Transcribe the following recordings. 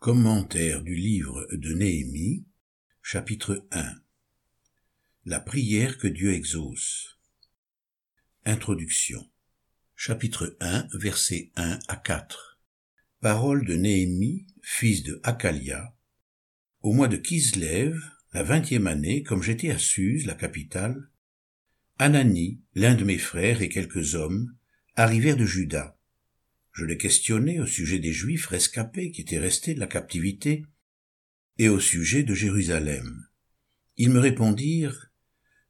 Commentaire du livre de Néhémie, chapitre 1 La prière que Dieu exauce. Introduction. Chapitre 1, versets 1 à 4 Parole de Néhémie, fils de Hakalia. Au mois de Kislev, la vingtième année, comme j'étais à Suse, la capitale, Anani, l'un de mes frères et quelques hommes, arrivèrent de Juda je les questionnai au sujet des Juifs rescapés qui étaient restés de la captivité et au sujet de Jérusalem. Ils me répondirent,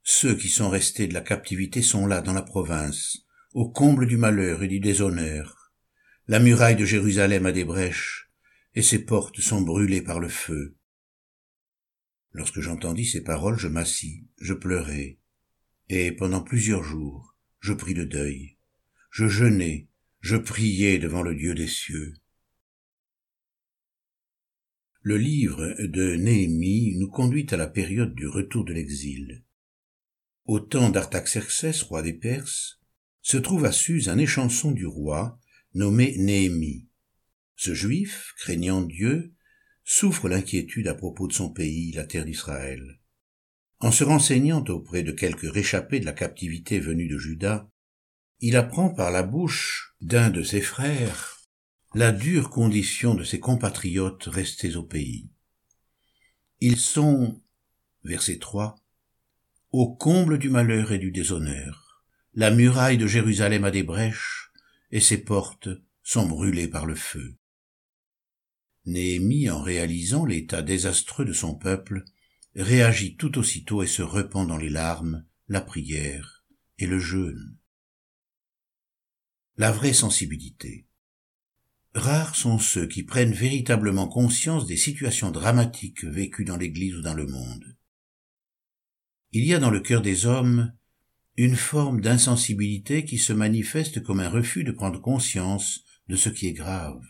Ceux qui sont restés de la captivité sont là dans la province, au comble du malheur et du déshonneur. La muraille de Jérusalem a des brèches, et ses portes sont brûlées par le feu. Lorsque j'entendis ces paroles, je m'assis, je pleurai, et pendant plusieurs jours, je pris le deuil. Je jeûnai, je priais devant le Dieu des cieux. Le livre de Néhémie nous conduit à la période du retour de l'exil. Au temps d'Artaxerxès, roi des Perses, se trouve à Suse un échanson du roi nommé Néhémie. Ce juif, craignant Dieu, souffre l'inquiétude à propos de son pays, la terre d'Israël. En se renseignant auprès de quelques réchappés de la captivité venus de Juda, il apprend par la bouche d'un de ses frères la dure condition de ses compatriotes restés au pays. Ils sont, verset 3, au comble du malheur et du déshonneur. La muraille de Jérusalem a des brèches, et ses portes sont brûlées par le feu. Néhémie, en réalisant l'état désastreux de son peuple, réagit tout aussitôt et se repent dans les larmes, la prière et le jeûne la vraie sensibilité. Rares sont ceux qui prennent véritablement conscience des situations dramatiques vécues dans l'Église ou dans le monde. Il y a dans le cœur des hommes une forme d'insensibilité qui se manifeste comme un refus de prendre conscience de ce qui est grave.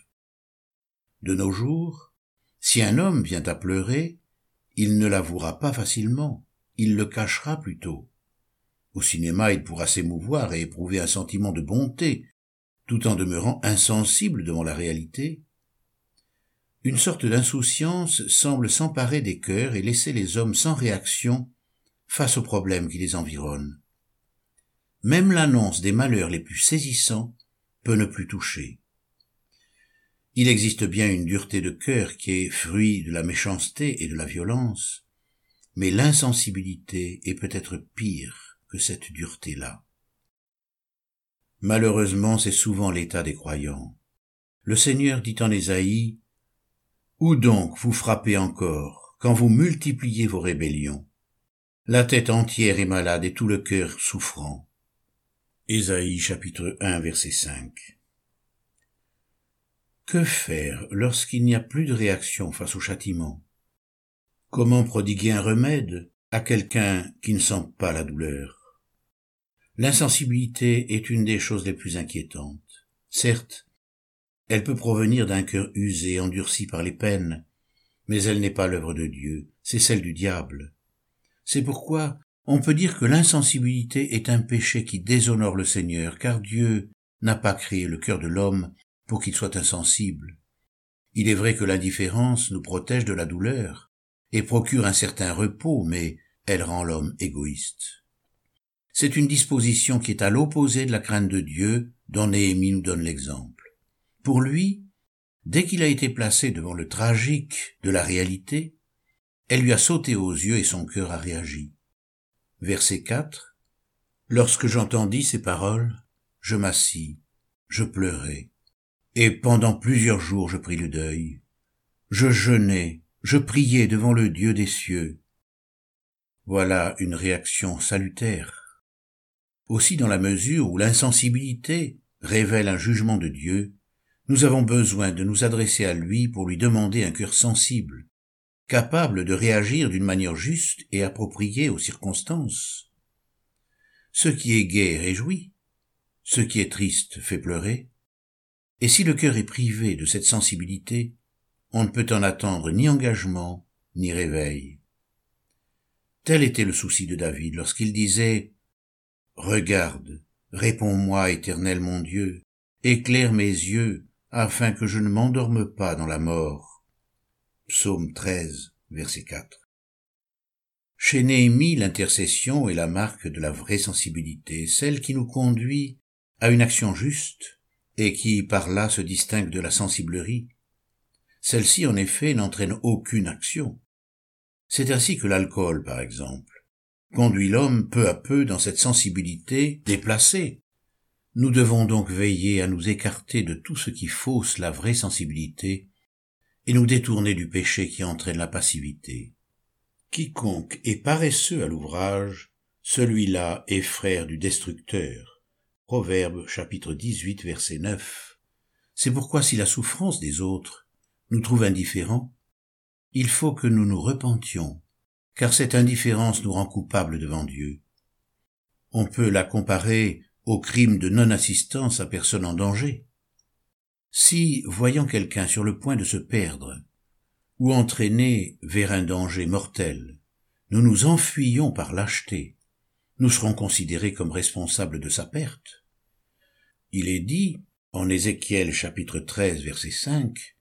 De nos jours, si un homme vient à pleurer, il ne l'avouera pas facilement, il le cachera plutôt. Au cinéma, il pourra s'émouvoir et éprouver un sentiment de bonté tout en demeurant insensible devant la réalité, une sorte d'insouciance semble s'emparer des cœurs et laisser les hommes sans réaction face aux problèmes qui les environnent. Même l'annonce des malheurs les plus saisissants peut ne plus toucher. Il existe bien une dureté de cœur qui est fruit de la méchanceté et de la violence, mais l'insensibilité est peut-être pire que cette dureté-là. Malheureusement, c'est souvent l'état des croyants. Le Seigneur dit en Ésaïe, Où donc vous frappez encore, quand vous multipliez vos rébellions? La tête entière est malade et tout le cœur souffrant. Ésaïe chapitre 1 verset 5. Que faire lorsqu'il n'y a plus de réaction face au châtiment? Comment prodiguer un remède à quelqu'un qui ne sent pas la douleur? L'insensibilité est une des choses les plus inquiétantes. Certes, elle peut provenir d'un cœur usé, endurci par les peines, mais elle n'est pas l'œuvre de Dieu, c'est celle du diable. C'est pourquoi on peut dire que l'insensibilité est un péché qui déshonore le Seigneur, car Dieu n'a pas créé le cœur de l'homme pour qu'il soit insensible. Il est vrai que l'indifférence nous protège de la douleur et procure un certain repos, mais elle rend l'homme égoïste. C'est une disposition qui est à l'opposé de la crainte de Dieu dont Néhémie nous donne l'exemple. Pour lui, dès qu'il a été placé devant le tragique de la réalité, elle lui a sauté aux yeux et son cœur a réagi. Verset 4. Lorsque j'entendis ces paroles, je m'assis, je pleurai, et pendant plusieurs jours je pris le deuil. Je jeûnais, je priais devant le Dieu des cieux. Voilà une réaction salutaire aussi dans la mesure où l'insensibilité révèle un jugement de Dieu, nous avons besoin de nous adresser à lui pour lui demander un cœur sensible, capable de réagir d'une manière juste et appropriée aux circonstances. Ce qui est gai réjouit, ce qui est triste fait pleurer, et si le cœur est privé de cette sensibilité, on ne peut en attendre ni engagement, ni réveil. Tel était le souci de David lorsqu'il disait Regarde, réponds-moi, éternel mon Dieu, éclaire mes yeux, afin que je ne m'endorme pas dans la mort. Psaume 13, verset 4. Chez Néhémie, l'intercession est la marque de la vraie sensibilité, celle qui nous conduit à une action juste et qui, par là, se distingue de la sensiblerie. Celle-ci, en effet, n'entraîne aucune action. C'est ainsi que l'alcool, par exemple, conduit l'homme peu à peu dans cette sensibilité déplacée. Nous devons donc veiller à nous écarter de tout ce qui fausse la vraie sensibilité et nous détourner du péché qui entraîne la passivité. Quiconque est paresseux à l'ouvrage, celui-là est frère du destructeur. Proverbe chapitre 18 verset 9. C'est pourquoi si la souffrance des autres nous trouve indifférents, il faut que nous nous repentions, car cette indifférence nous rend coupables devant Dieu. On peut la comparer au crime de non-assistance à personne en danger. Si, voyant quelqu'un sur le point de se perdre, ou entraîné vers un danger mortel, nous nous enfuyons par lâcheté, nous serons considérés comme responsables de sa perte. Il est dit, en Ézéchiel chapitre 13 verset 5,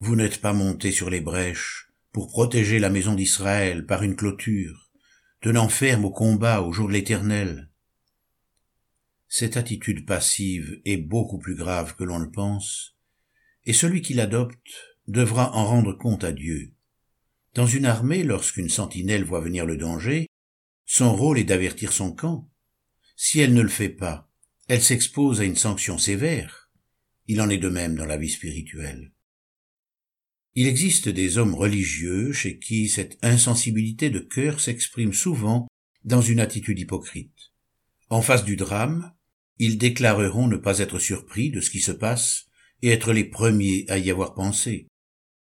Vous n'êtes pas monté sur les brèches pour protéger la maison d'Israël par une clôture, tenant ferme au combat au jour de l'éternel. Cette attitude passive est beaucoup plus grave que l'on le pense, et celui qui l'adopte devra en rendre compte à Dieu. Dans une armée, lorsqu'une sentinelle voit venir le danger, son rôle est d'avertir son camp. Si elle ne le fait pas, elle s'expose à une sanction sévère. Il en est de même dans la vie spirituelle. Il existe des hommes religieux chez qui cette insensibilité de cœur s'exprime souvent dans une attitude hypocrite. En face du drame, ils déclareront ne pas être surpris de ce qui se passe et être les premiers à y avoir pensé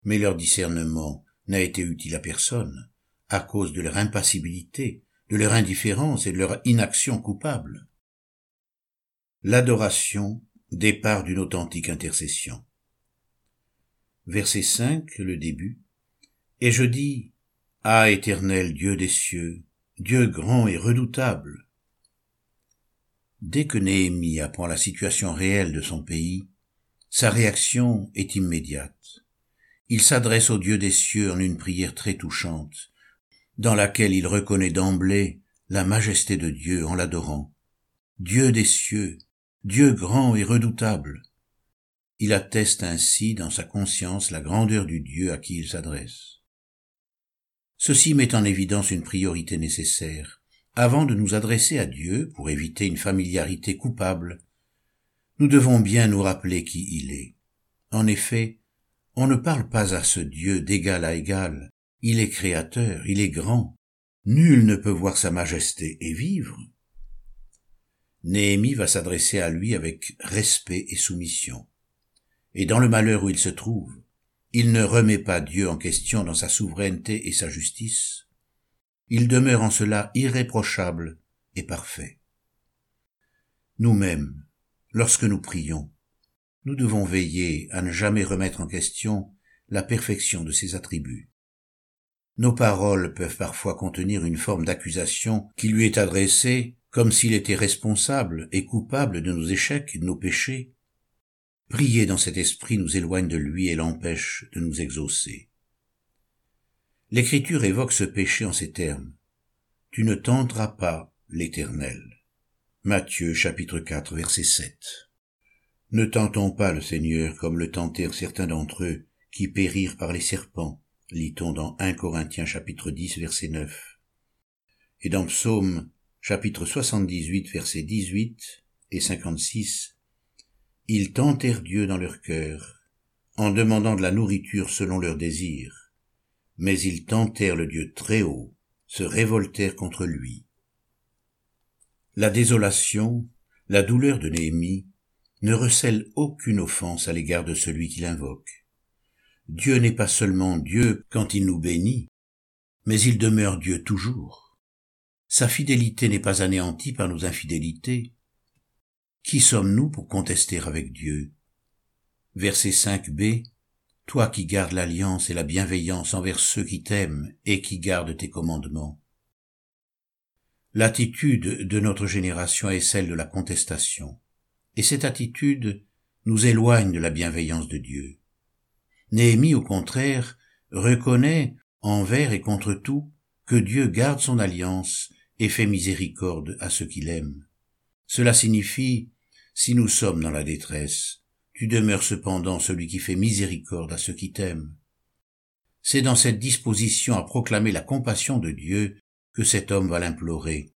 mais leur discernement n'a été utile à personne, à cause de leur impassibilité, de leur indifférence et de leur inaction coupable. L'adoration, départ d'une authentique intercession. Verset 5, le début. Et je dis, Ah éternel Dieu des cieux, Dieu grand et redoutable. Dès que Néhémie apprend la situation réelle de son pays, sa réaction est immédiate il s'adresse au Dieu des cieux en une prière très touchante, dans laquelle il reconnaît d'emblée la majesté de Dieu en l'adorant. Dieu des cieux, Dieu grand et redoutable. Il atteste ainsi dans sa conscience la grandeur du Dieu à qui il s'adresse. Ceci met en évidence une priorité nécessaire. Avant de nous adresser à Dieu pour éviter une familiarité coupable, nous devons bien nous rappeler qui il est. En effet, on ne parle pas à ce Dieu d'égal à égal. Il est créateur, il est grand. Nul ne peut voir sa majesté et vivre. Néhémie va s'adresser à lui avec respect et soumission. Et dans le malheur où il se trouve, il ne remet pas Dieu en question dans sa souveraineté et sa justice. Il demeure en cela irréprochable et parfait. Nous-mêmes, lorsque nous prions, nous devons veiller à ne jamais remettre en question la perfection de ses attributs. Nos paroles peuvent parfois contenir une forme d'accusation qui lui est adressée comme s'il était responsable et coupable de nos échecs et de nos péchés. Prier dans cet esprit nous éloigne de lui et l'empêche de nous exaucer. L'Écriture évoque ce péché en ces termes. Tu ne tenteras pas l'Éternel. Matthieu chapitre 4 verset 7. Ne tentons pas le Seigneur comme le tentèrent certains d'entre eux qui périrent par les serpents, lit-on dans 1 Corinthiens chapitre 10 verset 9. Et dans Psaume chapitre 78 verset 18 et 56, ils tentèrent Dieu dans leur cœur, en demandant de la nourriture selon leurs désirs, mais ils tentèrent le Dieu très haut, se révoltèrent contre lui. La désolation, la douleur de Néhémie, ne recèle aucune offense à l'égard de celui qui l'invoque. Dieu n'est pas seulement Dieu quand il nous bénit, mais il demeure Dieu toujours. Sa fidélité n'est pas anéantie par nos infidélités. Qui sommes-nous pour contester avec Dieu? Verset 5b. Toi qui gardes l'alliance et la bienveillance envers ceux qui t'aiment et qui gardent tes commandements. L'attitude de notre génération est celle de la contestation et cette attitude nous éloigne de la bienveillance de Dieu. Néhémie, au contraire, reconnaît, envers et contre tout, que Dieu garde son alliance et fait miséricorde à ceux qu'il aime. Cela signifie, si nous sommes dans la détresse, tu demeures cependant celui qui fait miséricorde à ceux qui t'aiment. C'est dans cette disposition à proclamer la compassion de Dieu que cet homme va l'implorer.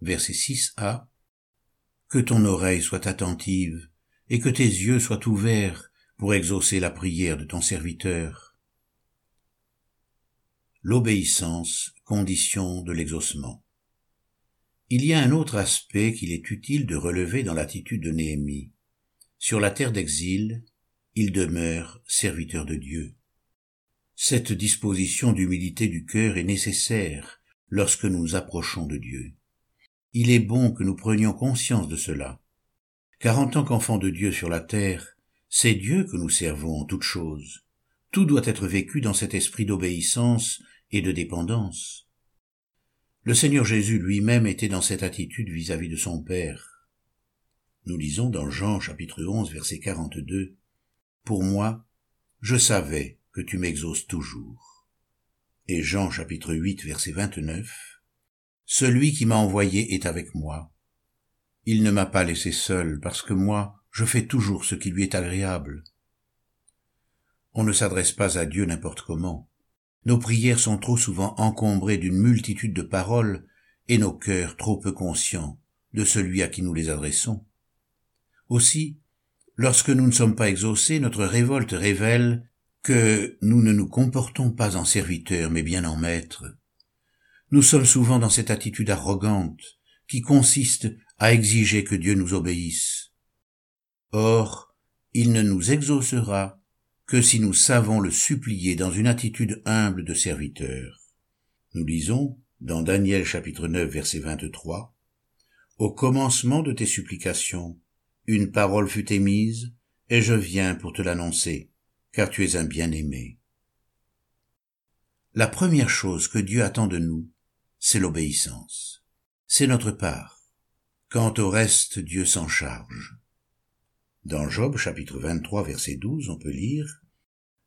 Verset 6a. Que ton oreille soit attentive et que tes yeux soient ouverts pour exaucer la prière de ton serviteur. L'obéissance, condition de l'exaucement. Il y a un autre aspect qu'il est utile de relever dans l'attitude de Néhémie. Sur la terre d'exil, il demeure serviteur de Dieu. Cette disposition d'humilité du cœur est nécessaire lorsque nous nous approchons de Dieu. Il est bon que nous prenions conscience de cela, car en tant qu'enfants de Dieu sur la terre, c'est Dieu que nous servons en toutes choses. Tout doit être vécu dans cet esprit d'obéissance et de dépendance. Le Seigneur Jésus lui-même était dans cette attitude vis-à-vis de son Père. Nous lisons dans Jean chapitre 11 verset 42, Pour moi, je savais que tu m'exauces toujours. Et Jean chapitre 8 verset 29, Celui qui m'a envoyé est avec moi. Il ne m'a pas laissé seul parce que moi, je fais toujours ce qui lui est agréable. On ne s'adresse pas à Dieu n'importe comment. Nos prières sont trop souvent encombrées d'une multitude de paroles et nos cœurs trop peu conscients de celui à qui nous les adressons. Aussi, lorsque nous ne sommes pas exaucés, notre révolte révèle que nous ne nous comportons pas en serviteurs, mais bien en maîtres. Nous sommes souvent dans cette attitude arrogante qui consiste à exiger que Dieu nous obéisse. Or, il ne nous exaucera que si nous savons le supplier dans une attitude humble de serviteur. Nous lisons, dans Daniel chapitre 9 verset 23, Au commencement de tes supplications, une parole fut émise, et je viens pour te l'annoncer car tu es un bien-aimé. La première chose que Dieu attend de nous, c'est l'obéissance. C'est notre part. Quant au reste, Dieu s'en charge. Dans Job chapitre 23 verset 12, on peut lire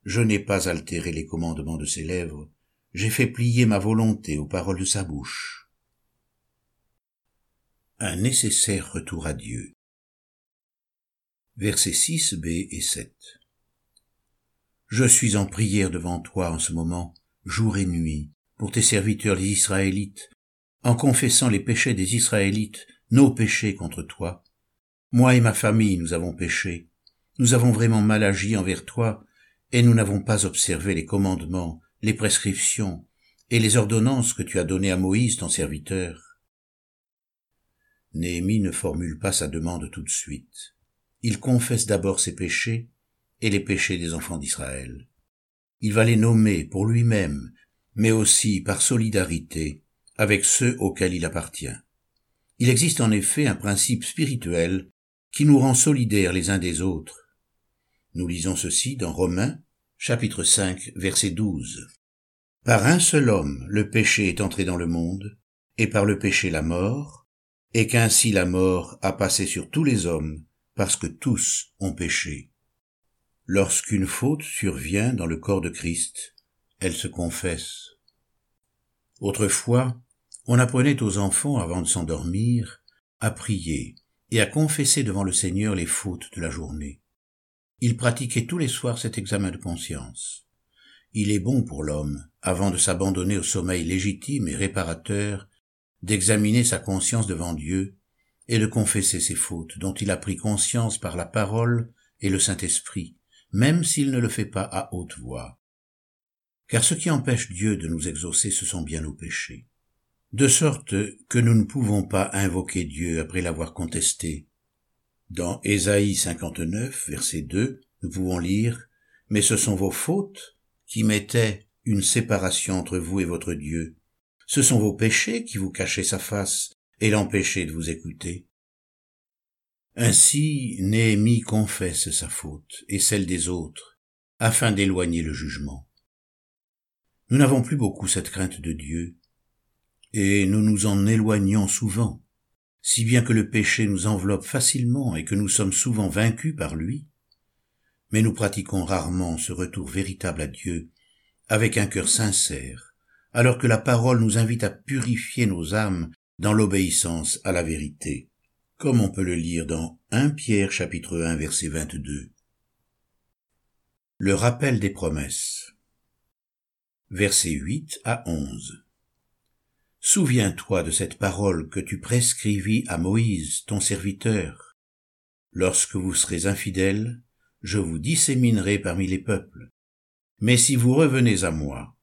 Je n'ai pas altéré les commandements de ses lèvres, j'ai fait plier ma volonté aux paroles de sa bouche. Un nécessaire retour à Dieu. Versets 6b et 7. Je suis en prière devant toi en ce moment, jour et nuit, pour tes serviteurs les Israélites, en confessant les péchés des Israélites, nos péchés contre toi. Moi et ma famille, nous avons péché. Nous avons vraiment mal agi envers toi, et nous n'avons pas observé les commandements, les prescriptions et les ordonnances que tu as données à Moïse, ton serviteur. Néhémie ne formule pas sa demande tout de suite. Il confesse d'abord ses péchés, et les péchés des enfants d'Israël. Il va les nommer pour lui-même, mais aussi par solidarité avec ceux auxquels il appartient. Il existe en effet un principe spirituel qui nous rend solidaires les uns des autres. Nous lisons ceci dans Romains, chapitre 5, verset 12. Par un seul homme le péché est entré dans le monde, et par le péché la mort, et qu'ainsi la mort a passé sur tous les hommes, parce que tous ont péché. Lorsqu'une faute survient dans le corps de Christ, elle se confesse. Autrefois, on apprenait aux enfants avant de s'endormir à prier et à confesser devant le Seigneur les fautes de la journée. Ils pratiquaient tous les soirs cet examen de conscience. Il est bon pour l'homme, avant de s'abandonner au sommeil légitime et réparateur, d'examiner sa conscience devant Dieu et de confesser ses fautes dont il a pris conscience par la parole et le Saint-Esprit, même s'il ne le fait pas à haute voix. Car ce qui empêche Dieu de nous exaucer, ce sont bien nos péchés. De sorte que nous ne pouvons pas invoquer Dieu après l'avoir contesté. Dans Ésaïe 59, verset 2, nous pouvons lire, Mais ce sont vos fautes qui mettaient une séparation entre vous et votre Dieu. Ce sont vos péchés qui vous cachaient sa face et l'empêchaient de vous écouter. Ainsi, Néhémie confesse sa faute et celle des autres, afin d'éloigner le jugement. Nous n'avons plus beaucoup cette crainte de Dieu, et nous nous en éloignons souvent, si bien que le péché nous enveloppe facilement et que nous sommes souvent vaincus par lui, mais nous pratiquons rarement ce retour véritable à Dieu, avec un cœur sincère, alors que la parole nous invite à purifier nos âmes dans l'obéissance à la vérité, comme on peut le lire dans 1 Pierre chapitre 1 verset 22. Le rappel des promesses. Versets 8 à 11. Souviens-toi de cette parole que tu prescrivis à Moïse, ton serviteur. Lorsque vous serez infidèles, je vous disséminerai parmi les peuples. Mais si vous revenez à moi,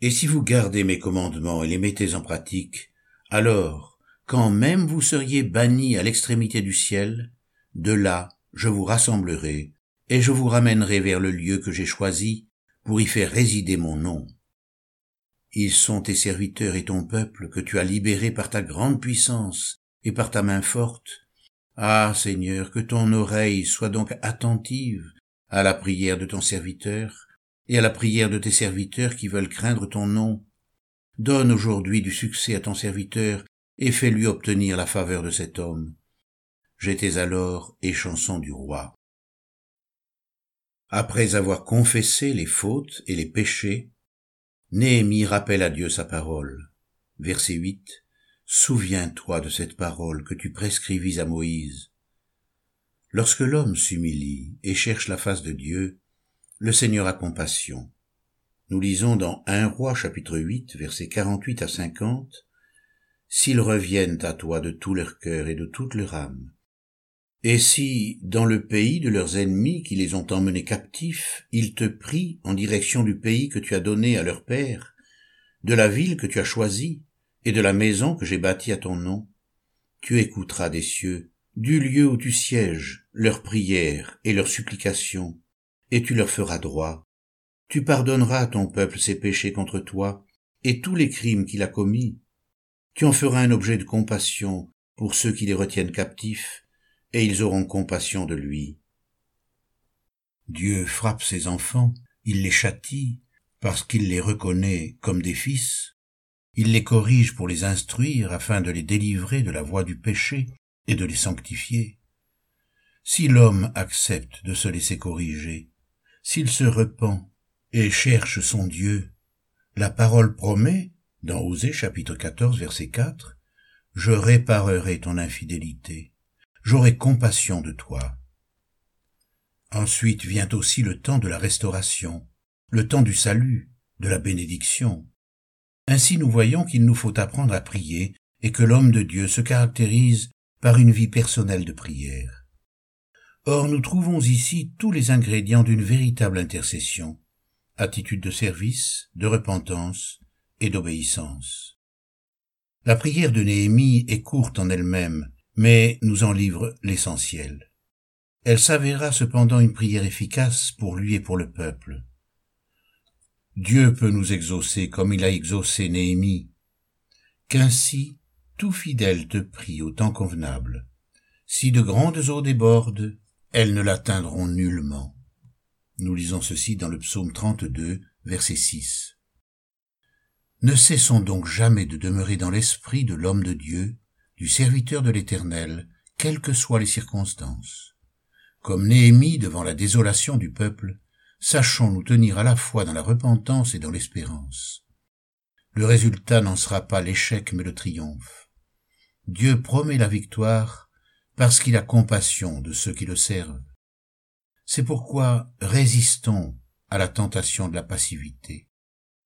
et si vous gardez mes commandements et les mettez en pratique, alors, quand même vous seriez bannis à l'extrémité du ciel, de là je vous rassemblerai, et je vous ramènerai vers le lieu que j'ai choisi pour y faire résider mon nom. Ils sont tes serviteurs et ton peuple que tu as libéré par ta grande puissance et par ta main forte. Ah, Seigneur, que ton oreille soit donc attentive à la prière de ton serviteur et à la prière de tes serviteurs qui veulent craindre ton nom. Donne aujourd'hui du succès à ton serviteur et fais-lui obtenir la faveur de cet homme. J'étais alors échanson du roi. Après avoir confessé les fautes et les péchés, Néhémie rappelle à Dieu sa parole. Verset 8. Souviens-toi de cette parole que tu prescrivis à Moïse. Lorsque l'homme s'humilie et cherche la face de Dieu, le Seigneur a compassion. Nous lisons dans 1 roi chapitre 8 versets 48 à 50 S'ils reviennent à toi de tout leur cœur et de toute leur âme, et si, dans le pays de leurs ennemis qui les ont emmenés captifs, ils te prient en direction du pays que tu as donné à leur père, de la ville que tu as choisie, et de la maison que j'ai bâtie à ton nom, tu écouteras des cieux, du lieu où tu sièges, leurs prières et leurs supplications, et tu leur feras droit. Tu pardonneras à ton peuple ses péchés contre toi, et tous les crimes qu'il a commis. Tu en feras un objet de compassion pour ceux qui les retiennent captifs, et ils auront compassion de lui. Dieu frappe ses enfants, il les châtie, parce qu'il les reconnaît comme des fils, il les corrige pour les instruire afin de les délivrer de la voie du péché et de les sanctifier. Si l'homme accepte de se laisser corriger, s'il se repent et cherche son Dieu, la parole promet, dans Osée chapitre 14 verset 4, Je réparerai ton infidélité j'aurai compassion de toi. Ensuite vient aussi le temps de la restauration, le temps du salut, de la bénédiction. Ainsi nous voyons qu'il nous faut apprendre à prier et que l'homme de Dieu se caractérise par une vie personnelle de prière. Or nous trouvons ici tous les ingrédients d'une véritable intercession, attitude de service, de repentance et d'obéissance. La prière de Néhémie est courte en elle-même, mais nous en livre l'essentiel. Elle s'avéra cependant une prière efficace pour lui et pour le peuple. Dieu peut nous exaucer comme il a exaucé Néhémie. Qu'ainsi tout fidèle te prie au temps convenable. Si de grandes eaux débordent, elles ne l'atteindront nullement. Nous lisons ceci dans le psaume 32, verset 6. Ne cessons donc jamais de demeurer dans l'esprit de l'homme de Dieu, du serviteur de l'Éternel, quelles que soient les circonstances. Comme Néhémie devant la désolation du peuple, sachons nous tenir à la fois dans la repentance et dans l'espérance. Le résultat n'en sera pas l'échec mais le triomphe. Dieu promet la victoire parce qu'il a compassion de ceux qui le servent. C'est pourquoi résistons à la tentation de la passivité.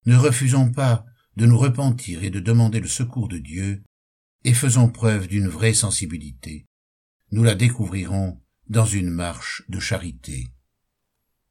Ne refusons pas de nous repentir et de demander le secours de Dieu et faisons preuve d'une vraie sensibilité. Nous la découvrirons dans une marche de charité.